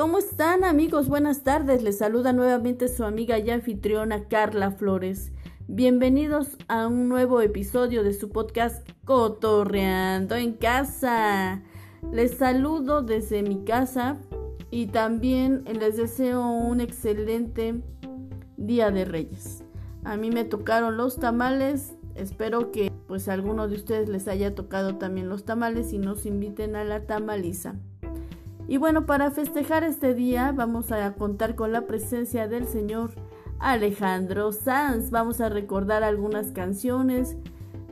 ¿Cómo están amigos? Buenas tardes. Les saluda nuevamente su amiga y anfitriona Carla Flores. Bienvenidos a un nuevo episodio de su podcast Cotorreando en casa. Les saludo desde mi casa y también les deseo un excelente Día de Reyes. A mí me tocaron los tamales. Espero que pues a alguno de ustedes les haya tocado también los tamales y nos inviten a la tamaliza. Y bueno, para festejar este día vamos a contar con la presencia del señor Alejandro Sanz. Vamos a recordar algunas canciones,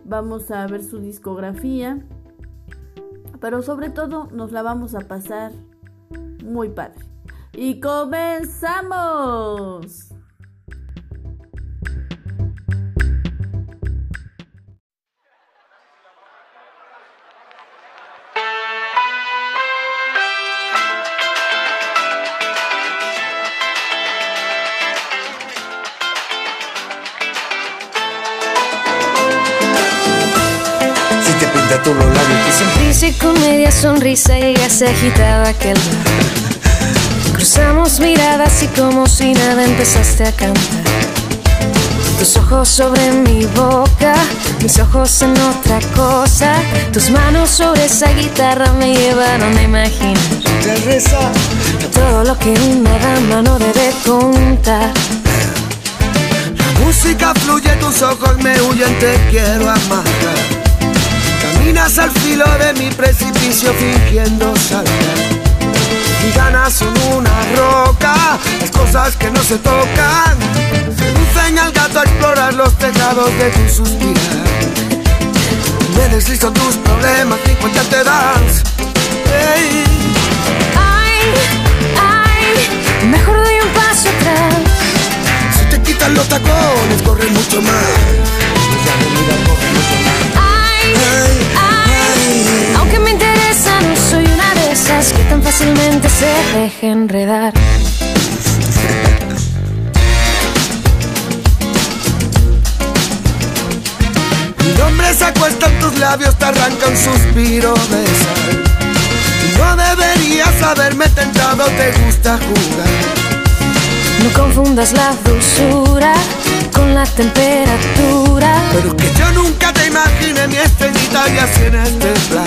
vamos a ver su discografía, pero sobre todo nos la vamos a pasar muy padre. Y comenzamos. Media sonrisa y ya se agitaba aquel Cruzamos miradas y como si nada empezaste a cantar. Tus ojos sobre mi boca, mis ojos en otra cosa. Tus manos sobre esa guitarra me llevaron a imaginar todo lo que una dama no debe contar. La música fluye, tus ojos me huyen, te quiero amar. Caminas al filo de mi precipicio fingiendo saltar. Y ganas son una roca, las cosas que no se tocan. Seducen al gato a explorar los tejados de tu suspirar. Me deslizo tus problemas y cuenta te das. Ay, ay, mejor doy un paso atrás. Si te quitan los tacones, corre mucho más. Aunque me interesa, no soy una de esas que tan fácilmente se deje enredar. Mi nombre se acuesta en tus labios, te arranca un suspiro de sal. No deberías haberme tentado, te gusta jugar. No confundas la dulzura con la temperatura. Pero que yo nunca te imaginé mi estrellita y así en este plan.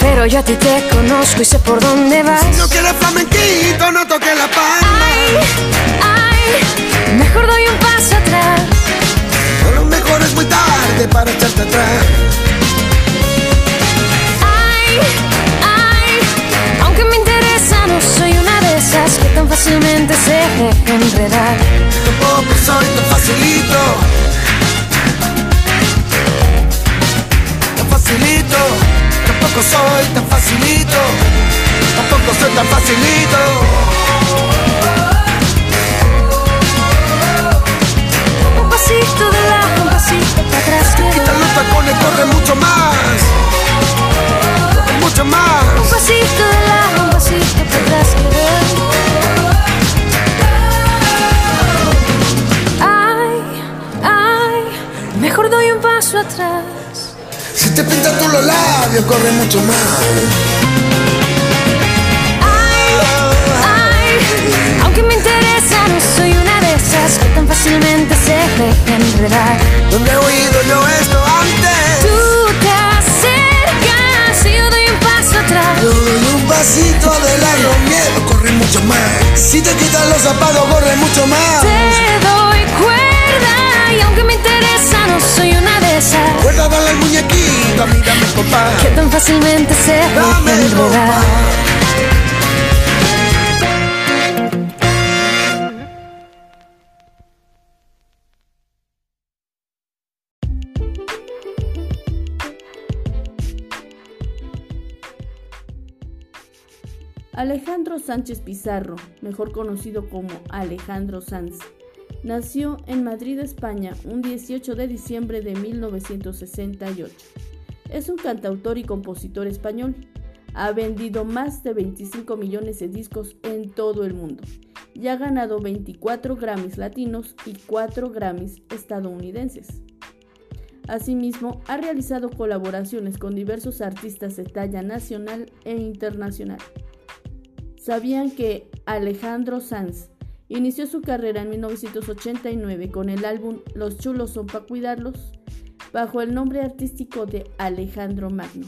Pero yo a ti te conozco y sé por dónde vas. Si no quieres flamenquito, no toques la palma. Ay, ay, mejor doy un paso atrás. A lo mejor es muy tarde para echarte atrás. Tan fácilmente se deja enredar. Tampoco soy tan facilito. Tan facilito. Tampoco soy tan facilito. Tampoco soy tan facilito. Un pasito de lado, un pasito para atrás. que Quita los tacones, corre mucho más. Mucho Un más. pasito de lado, un pasito para atrás. Doy un paso atrás. Si te pintas tú los labios, corre mucho más. Ay, ay, aunque me interesa, no soy una de esas que tan fácilmente se deja enredar. ¿Dónde he oído yo esto antes? Tú te acercas y yo doy un paso atrás. Yo doy un pasito de largo miedo, corre mucho más. Si te quitas los zapatos, corre mucho más. Te doy no soy una de esas Cuerda, dale al muñequito, mírame, papá. que tan fácilmente se Dame enredar. Alejandro Sánchez Pizarro, mejor conocido como Alejandro Sanz, nació en Madrid, España, un 18 de diciembre de 1968. Es un cantautor y compositor español. Ha vendido más de 25 millones de discos en todo el mundo y ha ganado 24 Grammys latinos y 4 Grammys estadounidenses. Asimismo, ha realizado colaboraciones con diversos artistas de talla nacional e internacional. ¿Sabían que Alejandro Sanz inició su carrera en 1989 con el álbum Los chulos son para cuidarlos? bajo el nombre artístico de Alejandro Magno.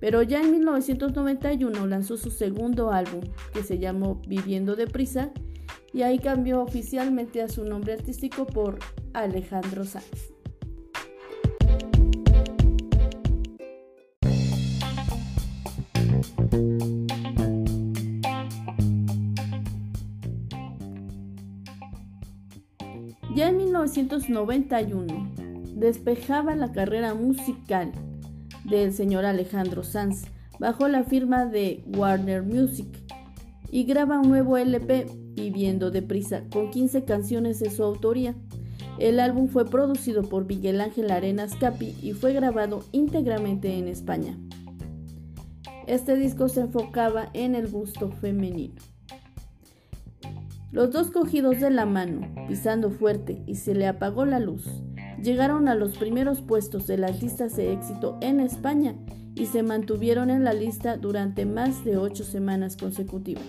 Pero ya en 1991 lanzó su segundo álbum, que se llamó Viviendo Deprisa, y ahí cambió oficialmente a su nombre artístico por Alejandro Sanz. Ya en 1991 despejaba la carrera musical del señor Alejandro Sanz bajo la firma de Warner Music y graba un nuevo LP Viviendo deprisa con 15 canciones de su autoría. El álbum fue producido por Miguel Ángel Arenas Capi y fue grabado íntegramente en España. Este disco se enfocaba en el gusto femenino. Los dos cogidos de la mano, pisando fuerte y se le apagó la luz, llegaron a los primeros puestos de las listas de éxito en España y se mantuvieron en la lista durante más de ocho semanas consecutivas.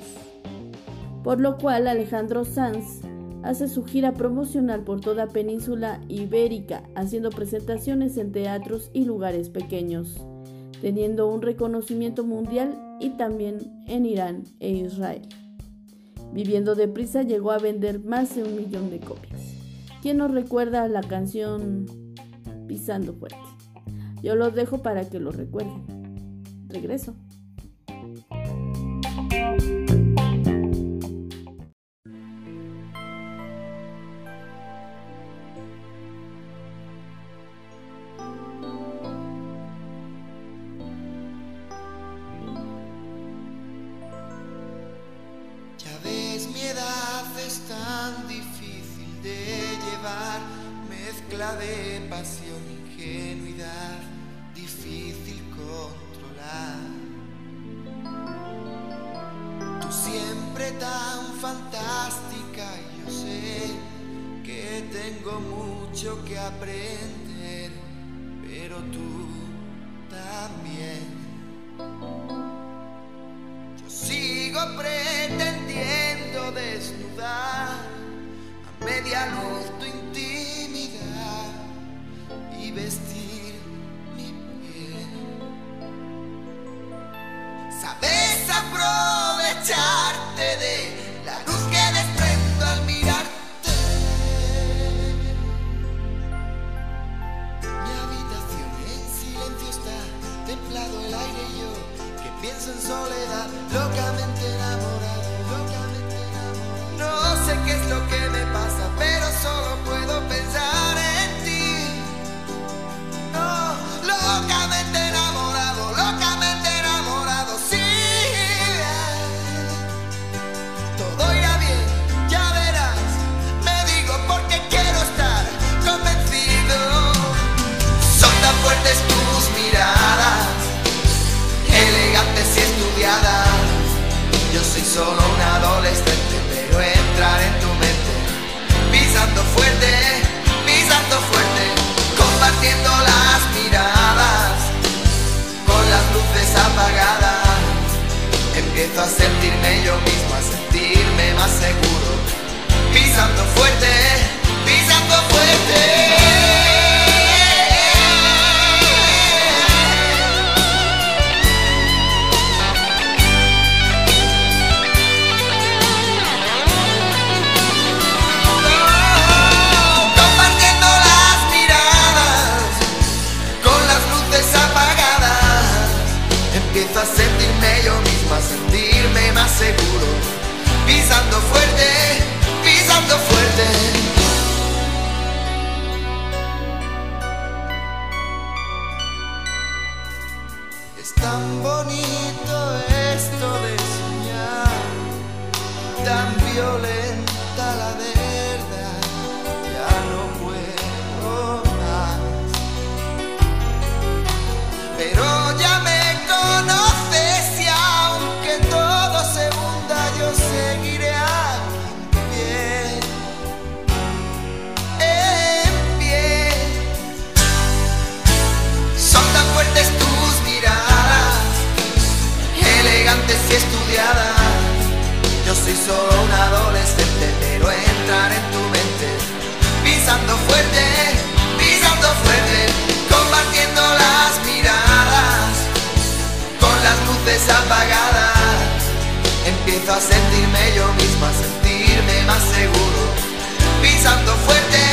Por lo cual Alejandro Sanz hace su gira promocional por toda península ibérica, haciendo presentaciones en teatros y lugares pequeños, teniendo un reconocimiento mundial y también en Irán e Israel. Viviendo deprisa llegó a vender más de un millón de copias. ¿Quién nos recuerda la canción Pisando Fuerte? Yo los dejo para que lo recuerden. Regreso. Empiezo a sentirme yo mismo, a sentirme más seguro, pisando fuerte, pisando fuerte. Sentirme más seguro, pisando fuerte, pisando fuerte. Soy solo un adolescente, pero entrar en tu mente, pisando fuerte, pisando fuerte, compartiendo las miradas, con las luces apagadas, empiezo a sentirme yo mismo, a sentirme más seguro, pisando fuerte,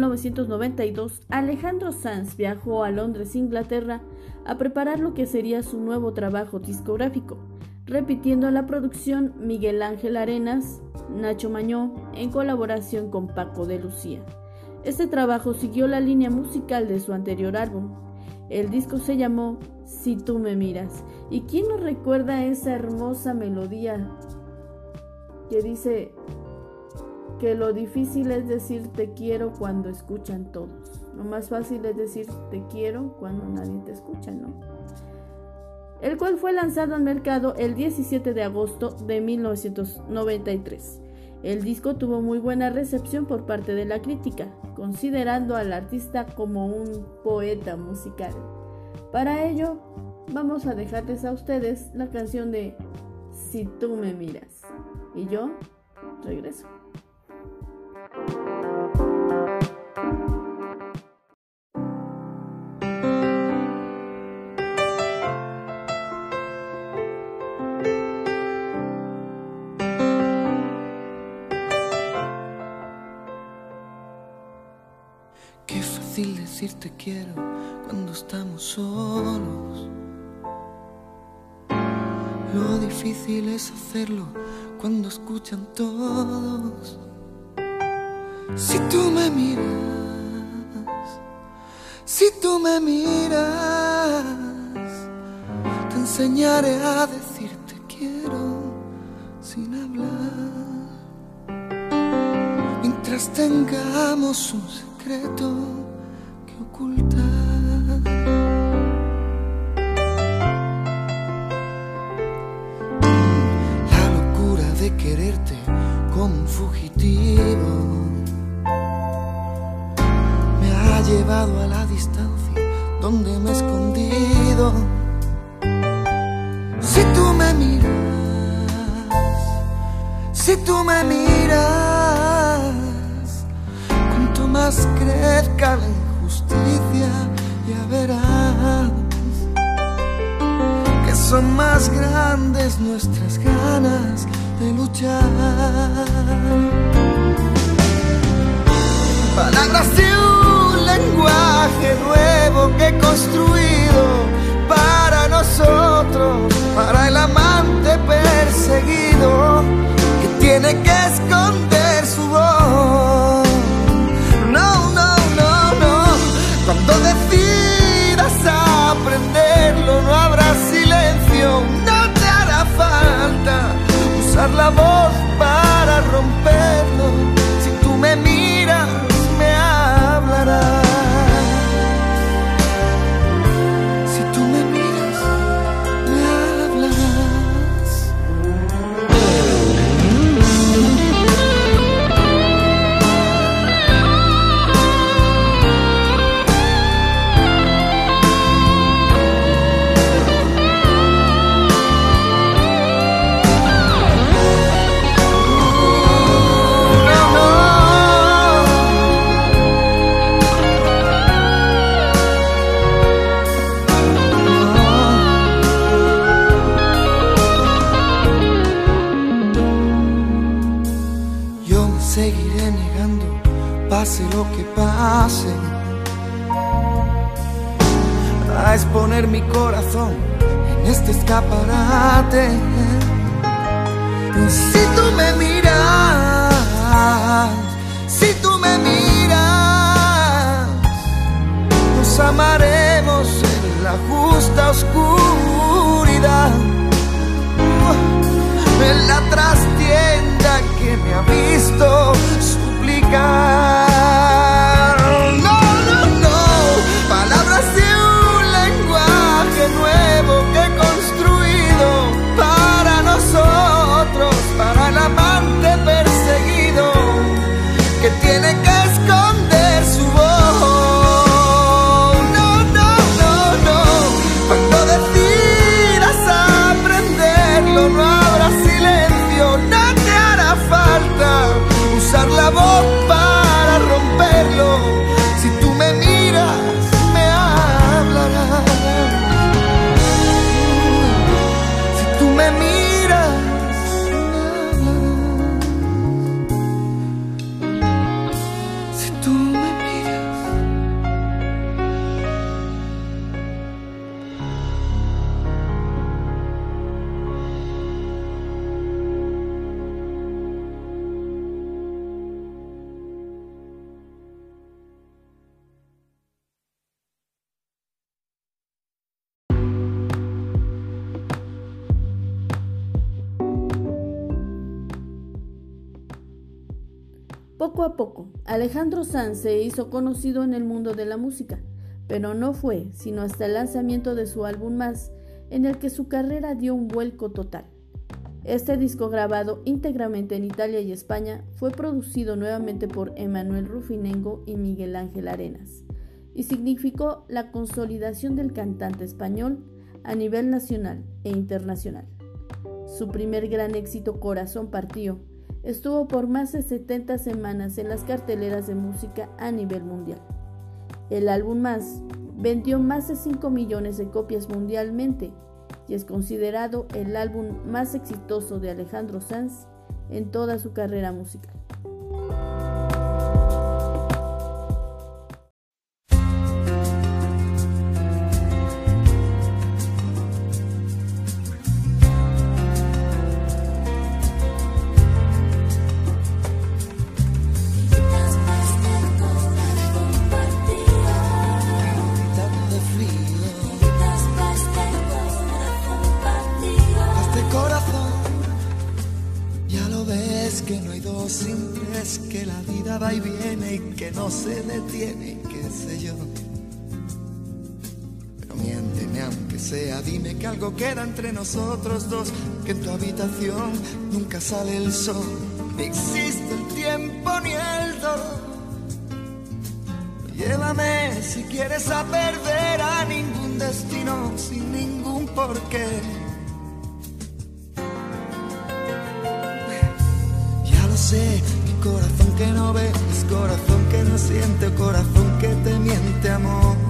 1992, Alejandro Sanz viajó a Londres, Inglaterra, a preparar lo que sería su nuevo trabajo discográfico, repitiendo la producción Miguel Ángel Arenas, Nacho Mañó, en colaboración con Paco de Lucía. Este trabajo siguió la línea musical de su anterior álbum. El disco se llamó Si tú me miras. ¿Y quién nos recuerda esa hermosa melodía que dice que lo difícil es decir te quiero cuando escuchan todos. Lo más fácil es decir te quiero cuando nadie te escucha, ¿no? El cual fue lanzado al mercado el 17 de agosto de 1993. El disco tuvo muy buena recepción por parte de la crítica, considerando al artista como un poeta musical. Para ello, vamos a dejarles a ustedes la canción de Si tú me miras. Y yo regreso. Te quiero cuando estamos solos. Lo difícil es hacerlo cuando escuchan todos. Si tú me miras, si tú me miras, te enseñaré a decir te quiero sin hablar. Mientras tengamos un secreto Poco a poco, Alejandro Sanz se hizo conocido en el mundo de la música, pero no fue sino hasta el lanzamiento de su álbum Más, en el que su carrera dio un vuelco total. Este disco grabado íntegramente en Italia y España fue producido nuevamente por Emanuel Rufinengo y Miguel Ángel Arenas, y significó la consolidación del cantante español a nivel nacional e internacional. Su primer gran éxito Corazón Partió estuvo por más de 70 semanas en las carteleras de música a nivel mundial. El álbum Más vendió más de 5 millones de copias mundialmente y es considerado el álbum más exitoso de Alejandro Sanz en toda su carrera musical. Entre nosotros dos, que en tu habitación nunca sale el sol, ni existe el tiempo ni el dolor. Llévame si quieres a perder a ningún destino sin ningún porqué. Ya lo sé, mi corazón que no ve es corazón que no siente, corazón que te miente, amor.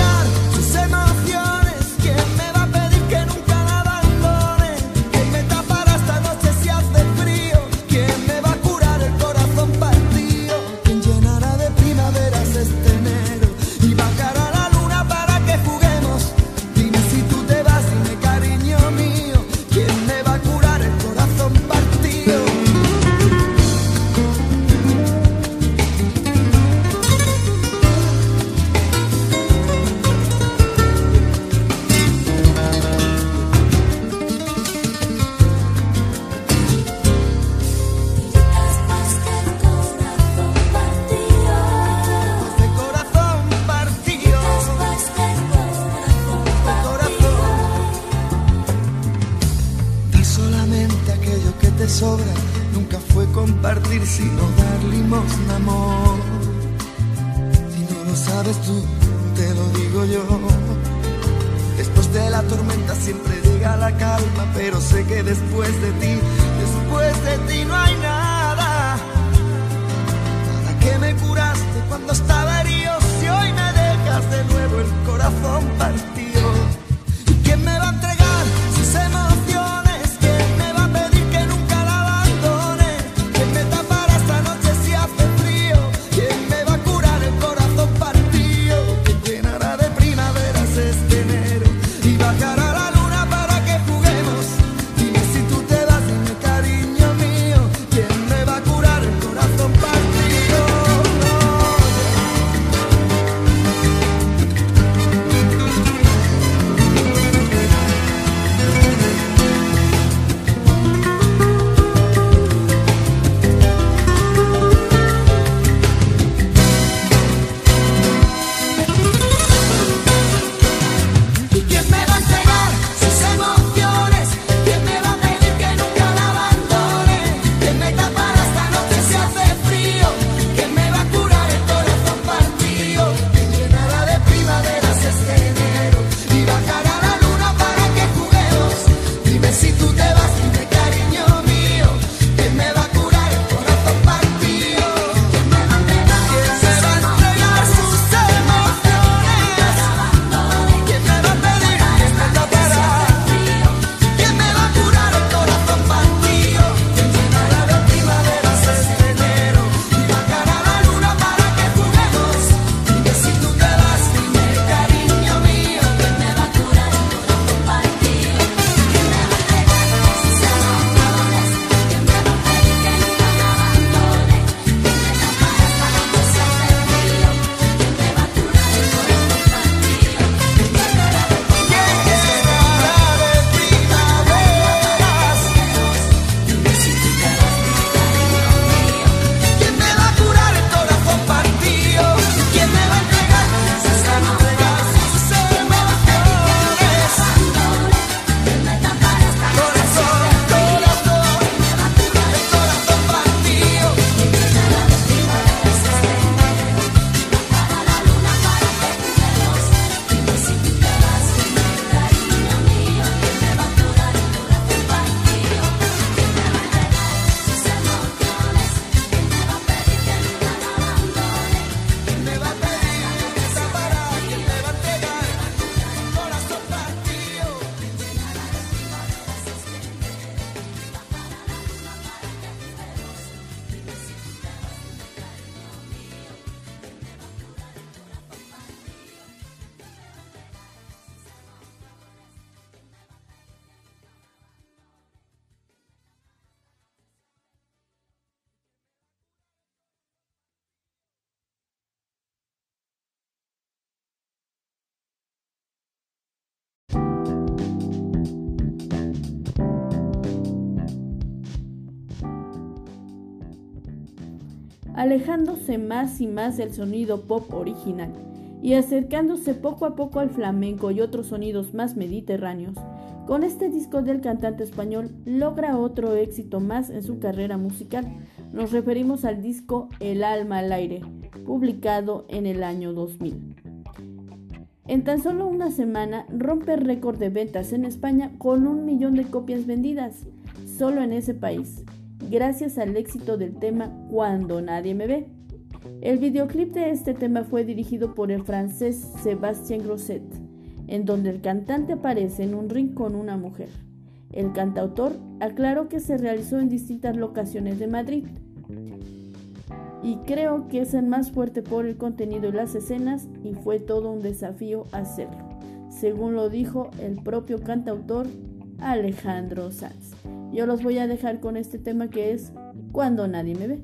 alejándose más y más del sonido pop original y acercándose poco a poco al flamenco y otros sonidos más mediterráneos. Con este disco del cantante español logra otro éxito más en su carrera musical. Nos referimos al disco El alma al aire, publicado en el año 2000. En tan solo una semana rompe récord de ventas en España con un millón de copias vendidas, solo en ese país gracias al éxito del tema Cuando nadie me ve. El videoclip de este tema fue dirigido por el francés Sébastien Grosset, en donde el cantante aparece en un ring con una mujer. El cantautor aclaró que se realizó en distintas locaciones de Madrid. Y creo que es el más fuerte por el contenido y las escenas y fue todo un desafío hacerlo, según lo dijo el propio cantautor Alejandro Sanz. Yo los voy a dejar con este tema que es Cuando nadie me ve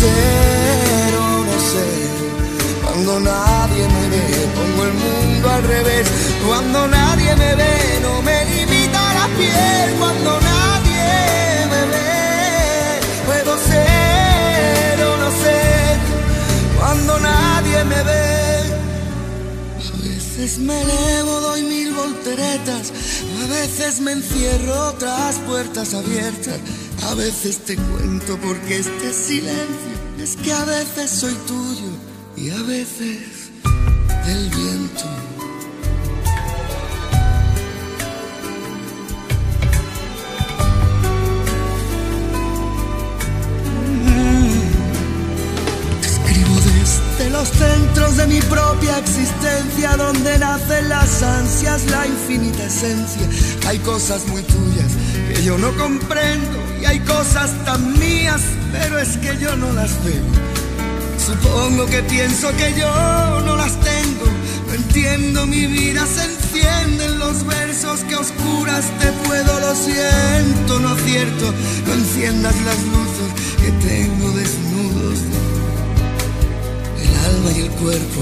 Ser o no ser. Cuando nadie me ve, pongo el mundo al revés. Cuando nadie me ve, no me limita la piel. Cuando nadie me ve, puedo ser o no ser. Cuando nadie me ve. A veces me elevo, doy mil volteretas. A veces me encierro tras puertas abiertas. A veces te cuento porque este silencio es que a veces soy tuyo y a veces del viento. Te escribo desde los centros de mi propia existencia, donde nacen las ansias, la infinita esencia. Hay cosas muy tuyas que yo no comprendo y hay cosas tan mías, pero es que yo no las veo. Supongo que pienso que yo no las tengo. No entiendo, mi vida se enciende en los versos que oscuras te puedo, lo siento, no cierto. No enciendas las luces que tengo desnudos, el alma y el cuerpo.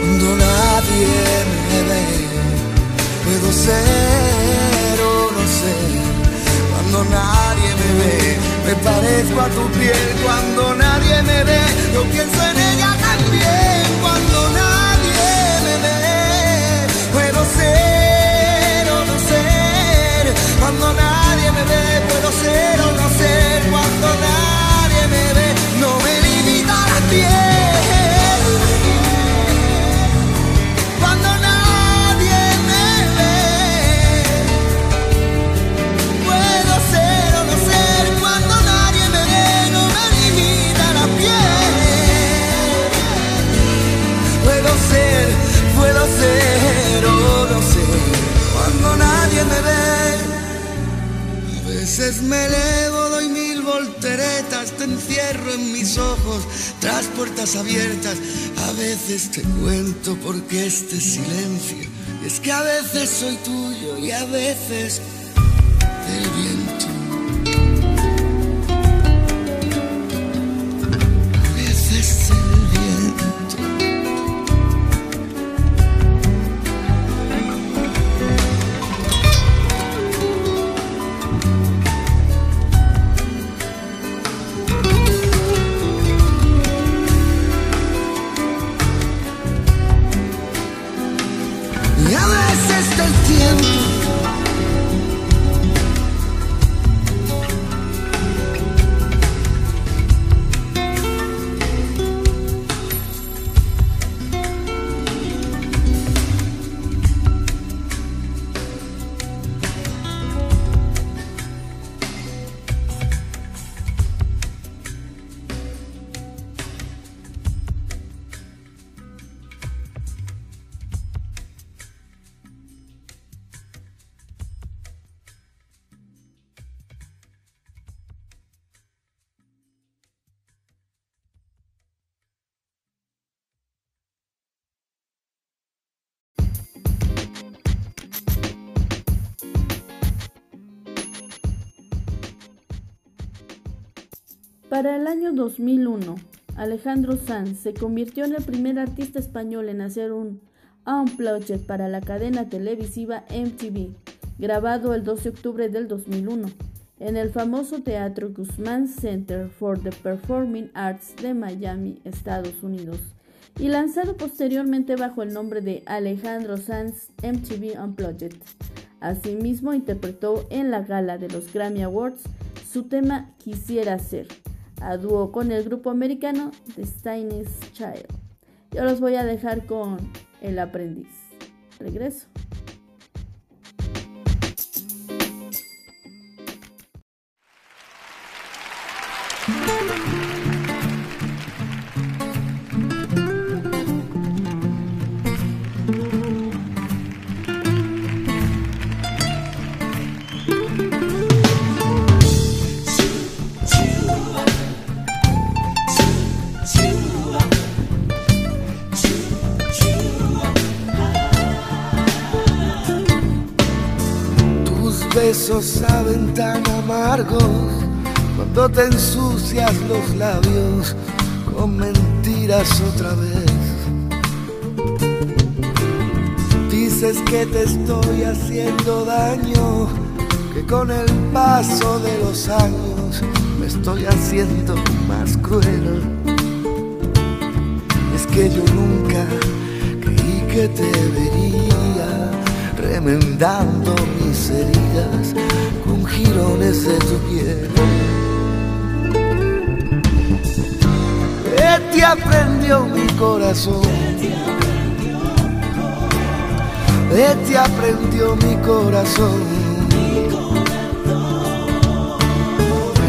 Cuando nadie me ve, puedo ser o no ser cuando nadie me ve, me parezco a tu piel cuando nadie me ve, yo pienso en ella también cuando nadie me ve, puedo ser o no ser, cuando nadie me ve, puedo ser o no ser, cuando nadie me ve, no me limita la piel. No ser cuando nadie me ve. A veces me elevo, doy mil volteretas, te encierro en mis ojos tras puertas abiertas. A veces te cuento porque este silencio es que a veces soy tuyo y a veces Para el año 2001, Alejandro Sanz se convirtió en el primer artista español en hacer un Unplugged para la cadena televisiva MTV, grabado el 12 de octubre del 2001, en el famoso Teatro Guzmán Center for the Performing Arts de Miami, Estados Unidos. y lanzado posteriormente bajo el nombre de Alejandro Sanz MTV Unplugged. Asimismo interpretó en la gala de los Grammy Awards su tema Quisiera ser, a dúo con el grupo americano The Stein's Child. Yo los voy a dejar con El aprendiz. Regreso. Te ensucias los labios con mentiras otra vez. Dices que te estoy haciendo daño, que con el paso de los años me estoy haciendo más cruel. Es que yo nunca creí que te vería remendando mis heridas con jirones de tu piel. Te aprendió mi corazón? ¿Qué te aprendió mi corazón?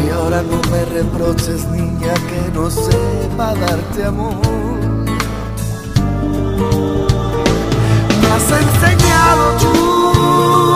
Y ahora no me reproches, niña, que no sepa darte amor. has enseñado tú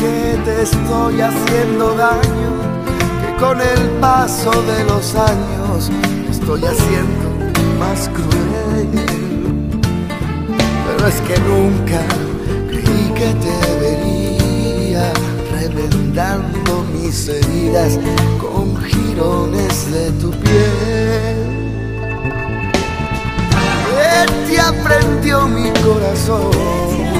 que te estoy haciendo daño, que con el paso de los años estoy haciendo más cruel. Pero es que nunca creí que te vería remendando mis heridas con jirones de tu piel. ¿Qué te aprendió mi corazón?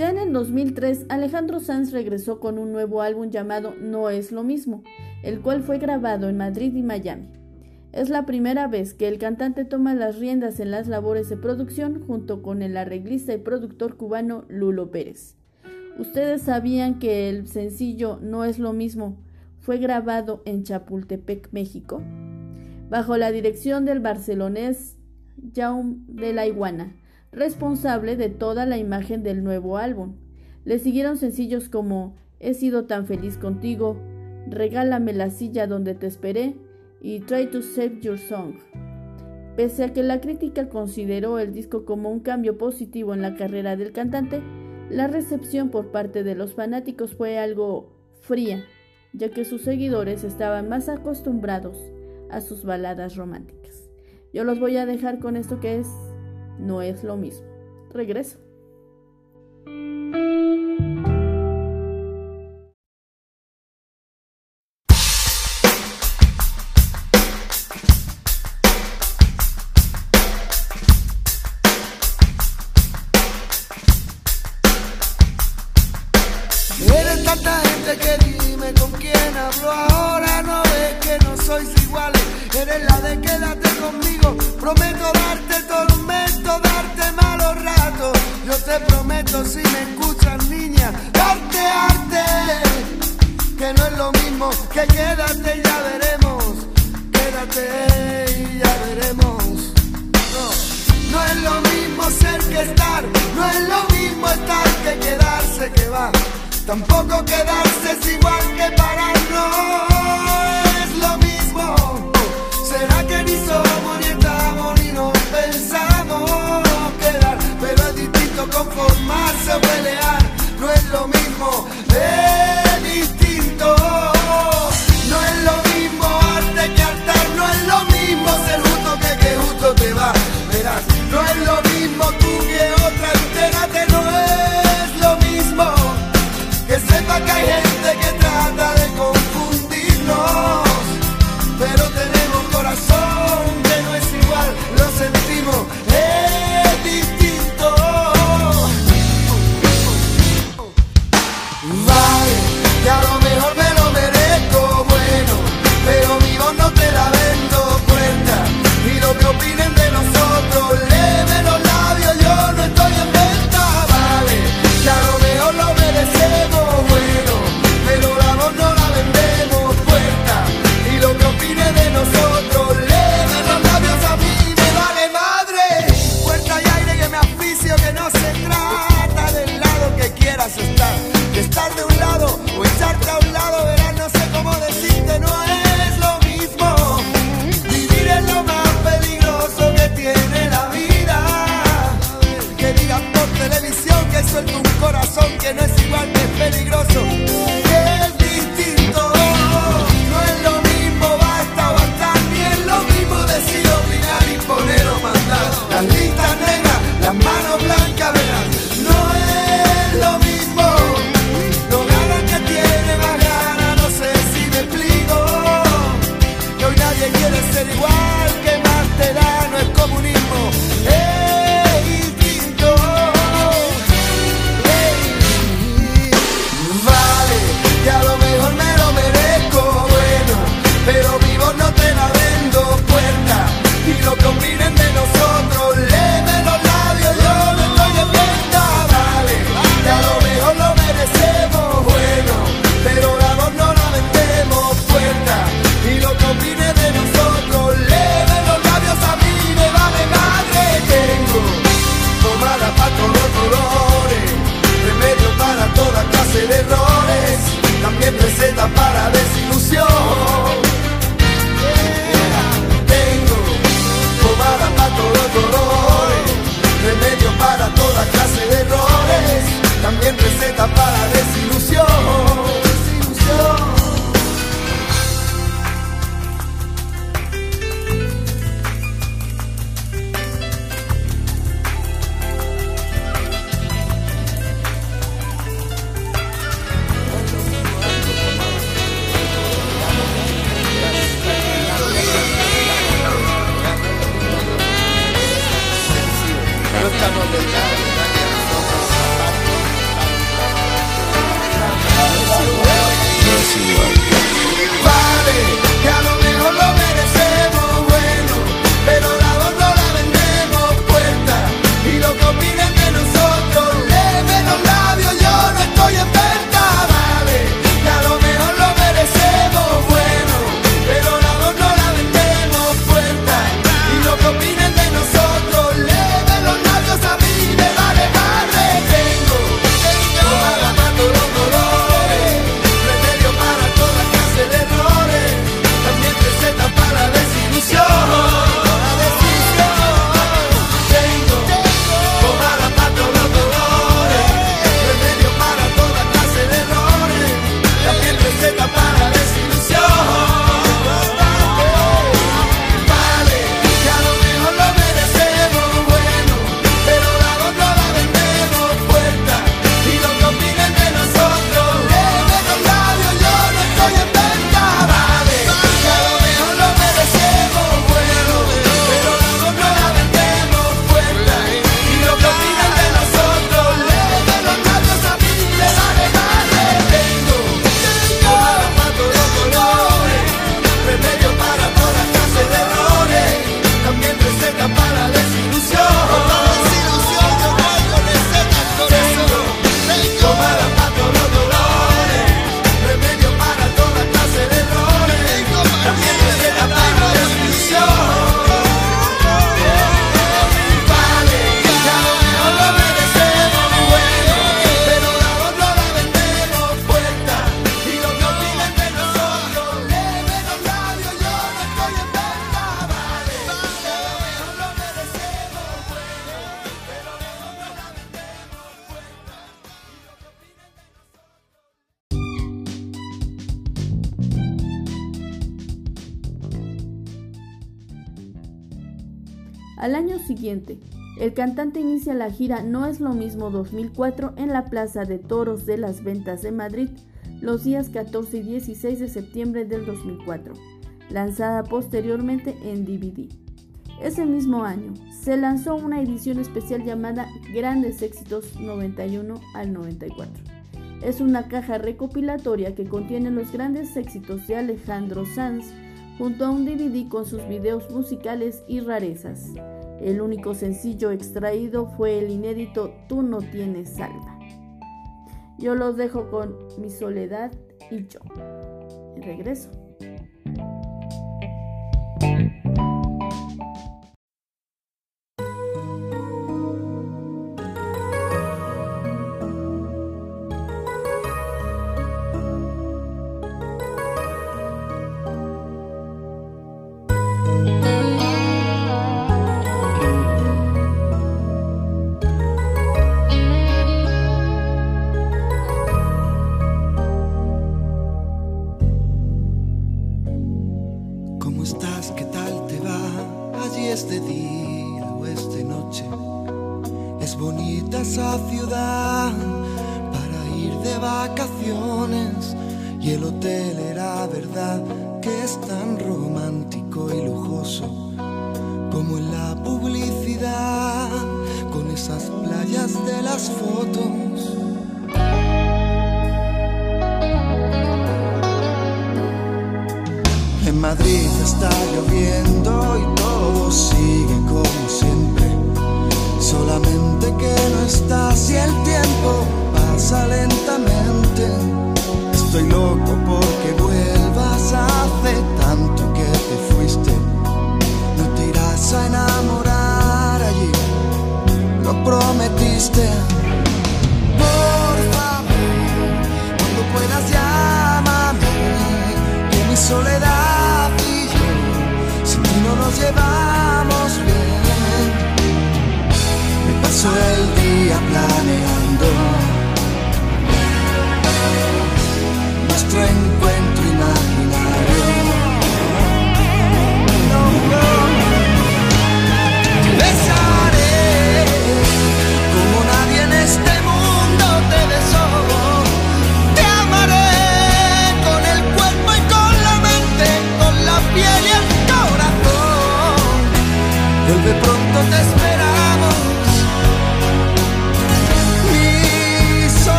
Ya en el 2003, Alejandro Sanz regresó con un nuevo álbum llamado No es lo mismo, el cual fue grabado en Madrid y Miami. Es la primera vez que el cantante toma las riendas en las labores de producción junto con el arreglista y productor cubano Lulo Pérez. Ustedes sabían que el sencillo No es lo mismo fue grabado en Chapultepec, México, bajo la dirección del barcelonés Jaume de la Iguana responsable de toda la imagen del nuevo álbum. Le siguieron sencillos como He sido tan feliz contigo, Regálame la silla donde te esperé y Try to Save Your Song. Pese a que la crítica consideró el disco como un cambio positivo en la carrera del cantante, la recepción por parte de los fanáticos fue algo fría, ya que sus seguidores estaban más acostumbrados a sus baladas románticas. Yo los voy a dejar con esto que es no es lo mismo. Regreso. Inicia la gira No es lo mismo 2004 en la Plaza de Toros de las Ventas de Madrid los días 14 y 16 de septiembre del 2004, lanzada posteriormente en DVD. Ese mismo año se lanzó una edición especial llamada Grandes Éxitos 91 al 94. Es una caja recopilatoria que contiene los grandes éxitos de Alejandro Sanz junto a un DVD con sus videos musicales y rarezas. El único sencillo extraído fue el inédito Tú no tienes alma. Yo los dejo con Mi soledad y yo. regreso.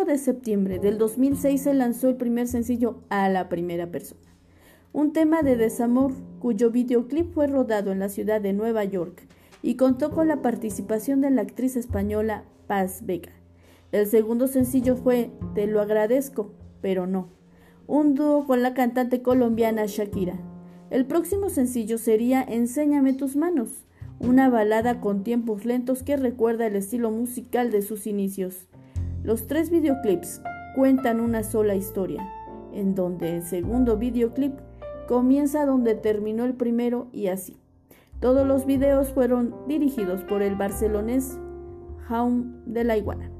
25 de septiembre del 2006 se lanzó el primer sencillo A la primera persona, un tema de desamor cuyo videoclip fue rodado en la ciudad de Nueva York y contó con la participación de la actriz española Paz Vega. El segundo sencillo fue Te lo agradezco, pero no, un dúo con la cantante colombiana Shakira. El próximo sencillo sería Enséñame tus manos, una balada con tiempos lentos que recuerda el estilo musical de sus inicios. Los tres videoclips cuentan una sola historia, en donde el segundo videoclip comienza donde terminó el primero y así. Todos los videos fueron dirigidos por el barcelonés Jaum de la Iguana.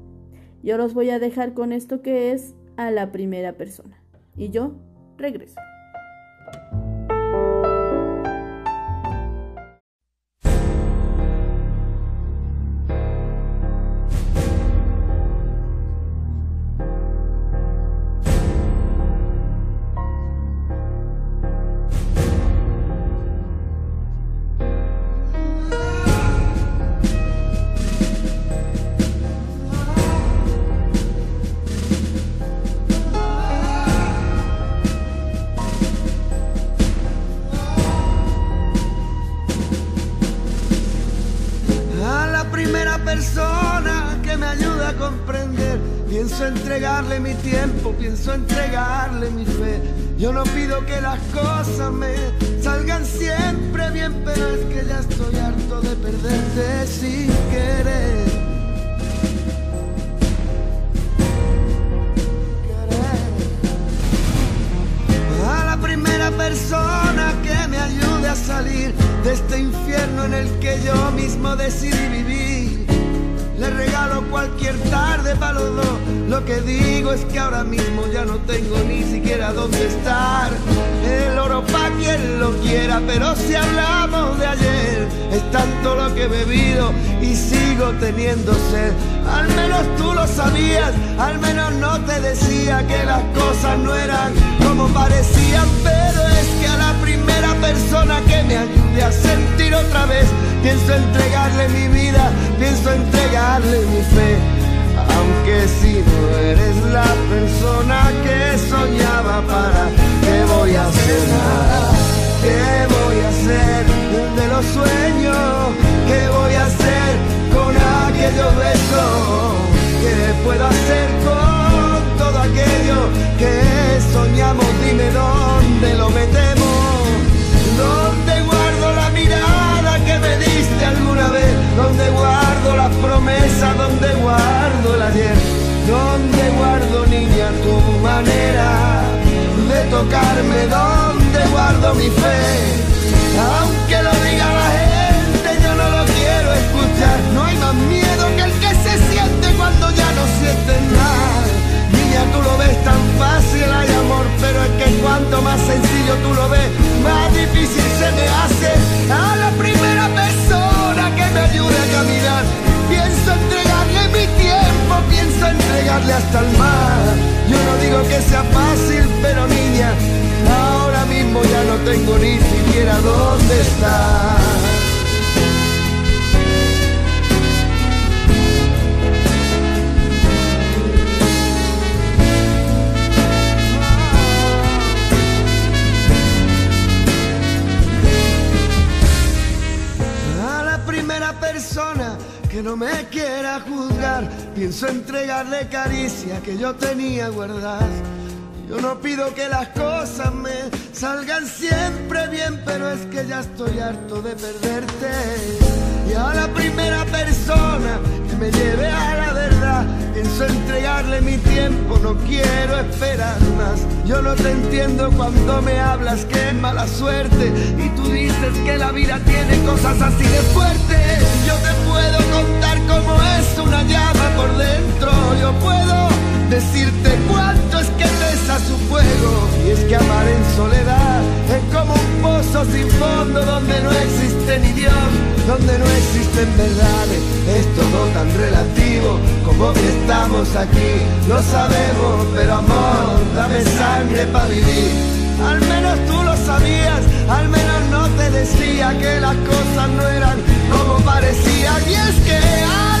Yo los voy a dejar con esto que es a la primera persona. Y yo regreso. Persona que me ayuda a comprender. Pienso entregarle mi tiempo, pienso entregarle mi fe. Yo no pido que las cosas me salgan siempre bien, pero es que ya estoy harto de perderte sin querer. Primera persona que me ayude a salir de este infierno en el que yo mismo decidí vivir le regalo cualquier tarde para los dos. Lo que digo es que ahora mismo ya no tengo ni siquiera dónde estar. El oro pa' quien lo quiera, pero si hablamos de ayer, es tanto lo que he bebido y sigo teniendo sed. Al menos tú lo sabías, al menos no te decía que las cosas no eran como parecían, pero es persona que me ayude a sentir otra vez, pienso entregarle mi vida, pienso entregarle mi fe. Aunque si no eres la persona que soñaba para, ¿qué voy a hacer? ¿Qué voy a hacer de los sueños? ¿Qué voy a hacer con aquellos besos? ¿Qué puedo hacer con todo aquello que soñamos? Dime dónde lo metemos, vez, dónde guardo las promesas, dónde guardo el ayer, dónde guardo niña tu manera de tocarme, dónde guardo mi fe, aunque lo diga la gente, yo no lo quiero escuchar, no hay más miedo que el que se siente cuando ya no sientes nada. Niña, tú lo ves tan fácil, hay amor, pero es que cuanto más sencillo tú lo ves, más difícil se me hace. A la primera que me ayude a caminar. Pienso entregarle mi tiempo, pienso entregarle hasta el mar. Yo no digo que sea fácil, pero niña, ahora mismo ya no tengo ni siquiera dónde estar. Que no me quiera juzgar, pienso entregarle caricia que yo tenía guardadas. Yo no pido que las cosas me salgan siempre bien, pero es que ya estoy harto de perderte. Y a la primera persona me lleve a la verdad, pienso entregarle mi tiempo, no quiero esperar más. Yo no te entiendo cuando me hablas que es mala suerte y tú dices que la vida tiene cosas así de fuertes. Yo te puedo contar cómo es una llama por dentro, yo puedo decirte cuánto es que pesa su fuego. Y es que amar en soledad es como un pozo sin fondo donde no existe ni Dios, donde no existen verdades. Es todo tan relativo como que estamos aquí. Lo sabemos, pero amor, dame sangre para vivir. Al menos tú lo sabías, al menos no te decía que las cosas no eran como parecían. Y es que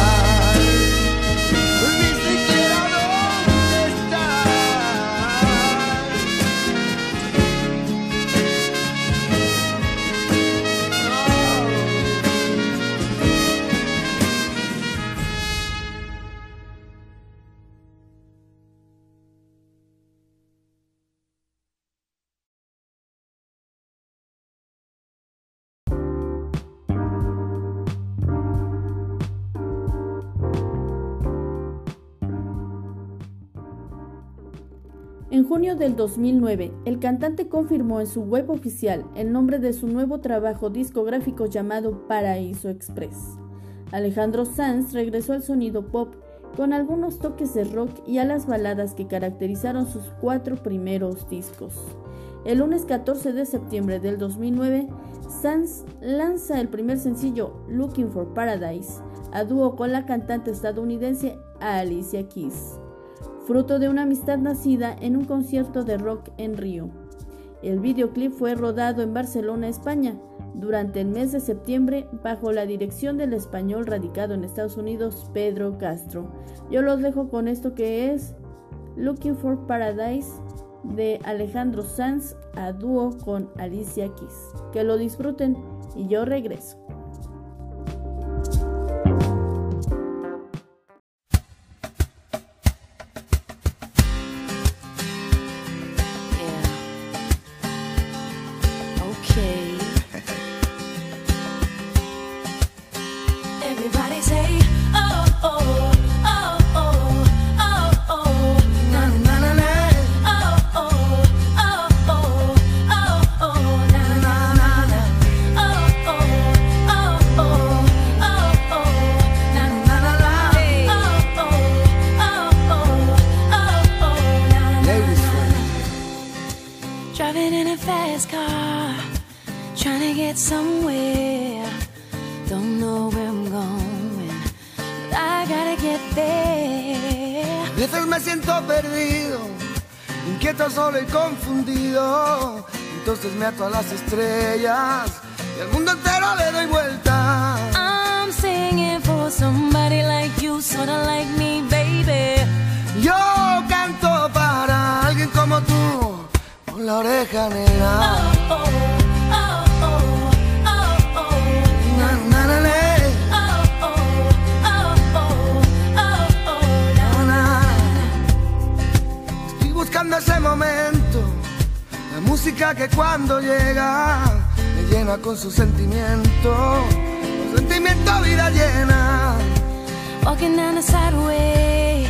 Junio del 2009, el cantante confirmó en su web oficial el nombre de su nuevo trabajo discográfico llamado Paraíso Express. Alejandro Sanz regresó al sonido pop con algunos toques de rock y a las baladas que caracterizaron sus cuatro primeros discos. El lunes 14 de septiembre del 2009, Sanz lanza el primer sencillo Looking for Paradise a dúo con la cantante estadounidense Alicia Keys fruto de una amistad nacida en un concierto de rock en Río. El videoclip fue rodado en Barcelona, España, durante el mes de septiembre bajo la dirección del español radicado en Estados Unidos Pedro Castro. Yo los dejo con esto que es Looking for Paradise de Alejandro Sanz a dúo con Alicia Keys. Que lo disfruten y yo regreso. Entonces me ato a las estrellas y al mundo entero le doy vuelta. I'm singing for somebody like you, sorta like me, baby. Yo canto para alguien como tú, con la oreja negra. Oh, oh, oh, ese momento música que cuando llega me llena con su sentimiento, con sentimiento vida llena. Walking down the sideway,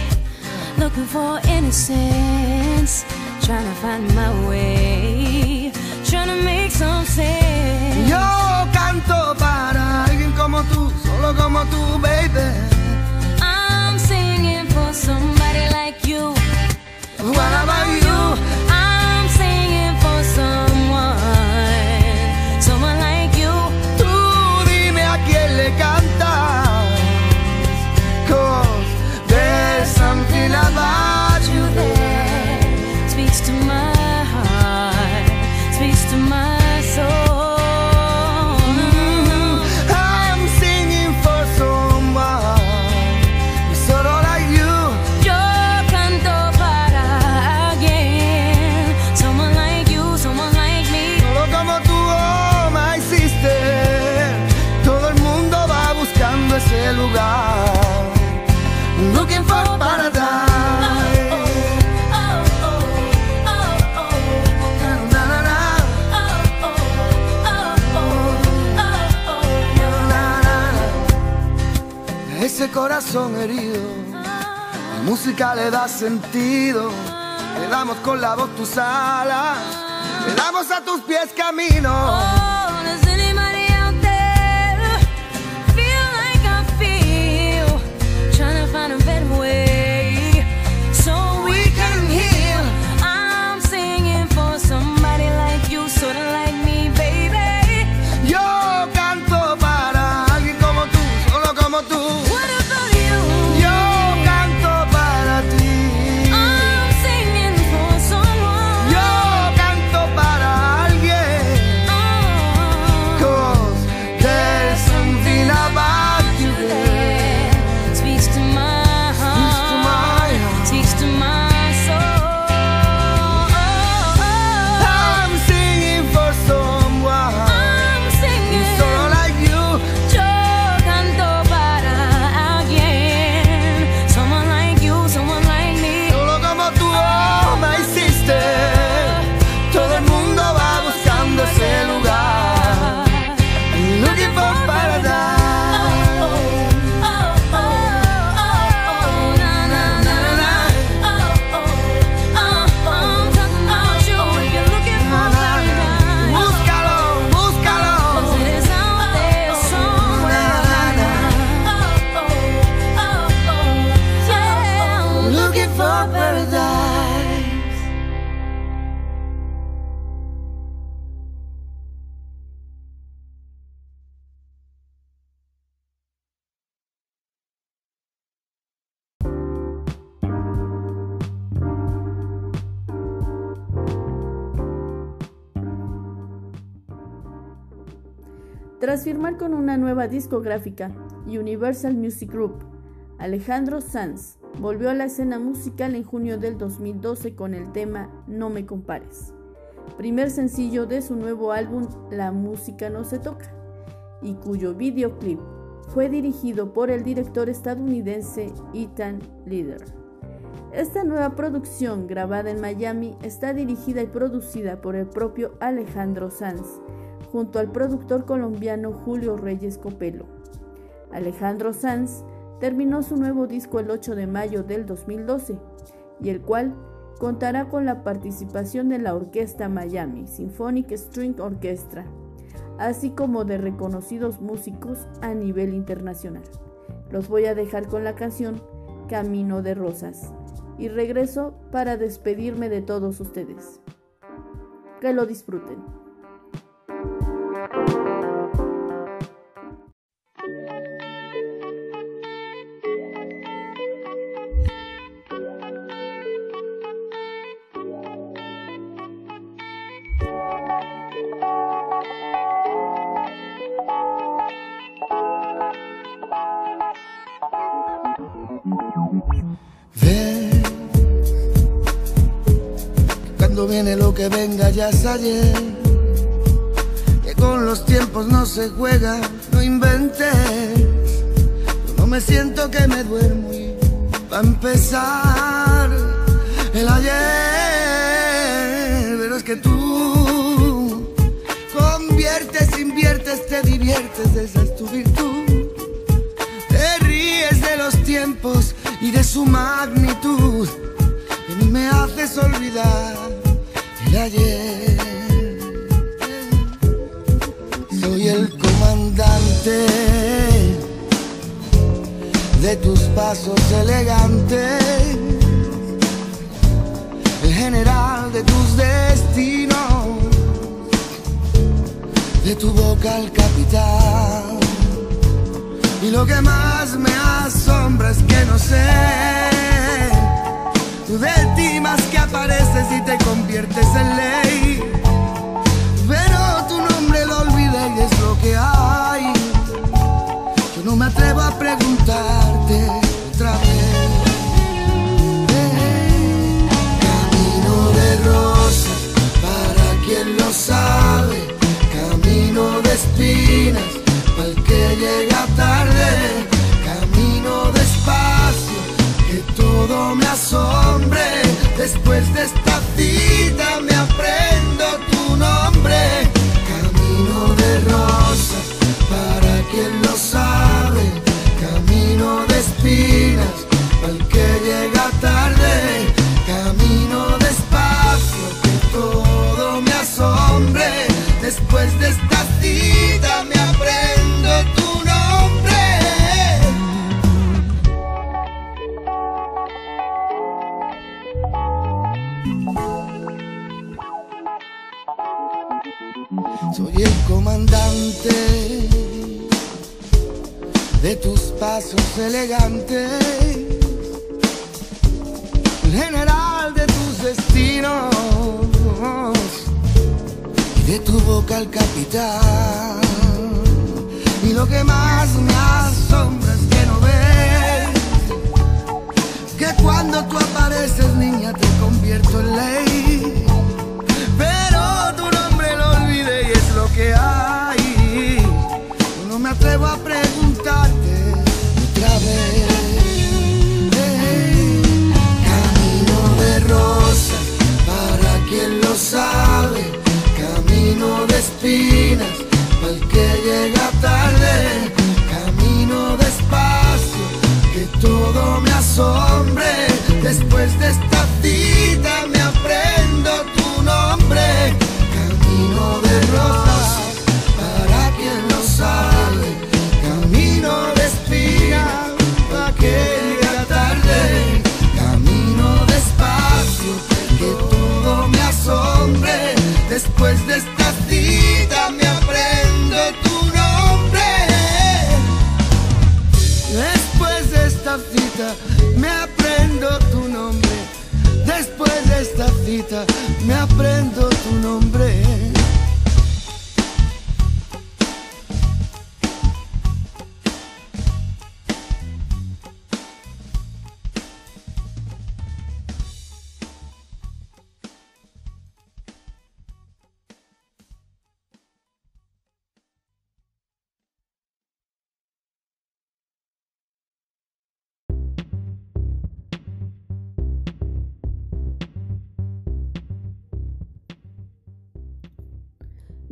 looking for innocence, trying to find my way, trying to make some sense. Yo canto para alguien como tú, solo como tú, baby. I'm singing for somebody like you. What corazón herido. La música le da sentido. Le damos con la voz tus alas. Le damos a tus pies camino. Oh, con una nueva discográfica, Universal Music Group, Alejandro Sanz volvió a la escena musical en junio del 2012 con el tema No me compares, primer sencillo de su nuevo álbum La música no se toca, y cuyo videoclip fue dirigido por el director estadounidense Ethan Leader. Esta nueva producción, grabada en Miami, está dirigida y producida por el propio Alejandro Sanz, junto al productor colombiano Julio Reyes Copelo. Alejandro Sanz terminó su nuevo disco el 8 de mayo del 2012 y el cual contará con la participación de la Orquesta Miami Symphonic String Orchestra, así como de reconocidos músicos a nivel internacional. Los voy a dejar con la canción Camino de Rosas y regreso para despedirme de todos ustedes. Que lo disfruten. Viene lo que venga ya es ayer con los tiempos no se juega, no inventes. No me siento que me duermo y va a empezar el ayer. Pero es que tú conviertes, inviertes, te diviertes, esa es tu virtud. Te ríes de los tiempos y de su magnitud. Y me haces olvidar el ayer. Soy el comandante de tus pasos elegantes, el general de tus destinos, de tu boca al capitán. Y lo que más me asombra te conviertes en ley. Pero tu nombre lo y es lo que hay. Yo no me atrevo a preguntarte otra vez. camino de rosas, para quien lo sabe. Camino de espinas, para el que llega tarde. Camino despacio, que todo me asombre. Después de esta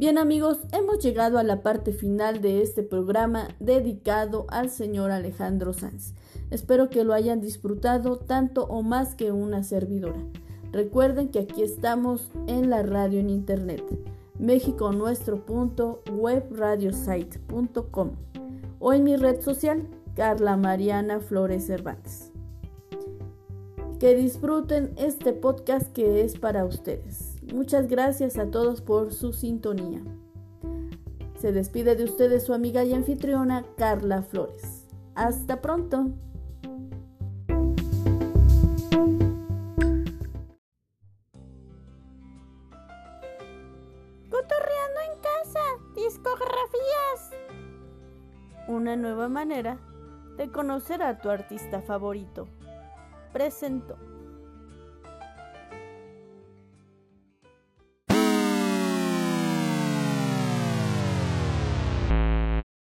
Bien amigos, hemos llegado a la parte final de este programa dedicado al señor Alejandro Sanz. Espero que lo hayan disfrutado tanto o más que una servidora. Recuerden que aquí estamos en la radio en internet, México nuestro punto webradiosite.com o en mi red social, Carla Mariana Flores Cervantes. Que disfruten este podcast que es para ustedes. Muchas gracias a todos por su sintonía. Se despide de ustedes su amiga y anfitriona Carla Flores. Hasta pronto. Cotorreando en casa, discografías. Una nueva manera de conocer a tu artista favorito. Presento.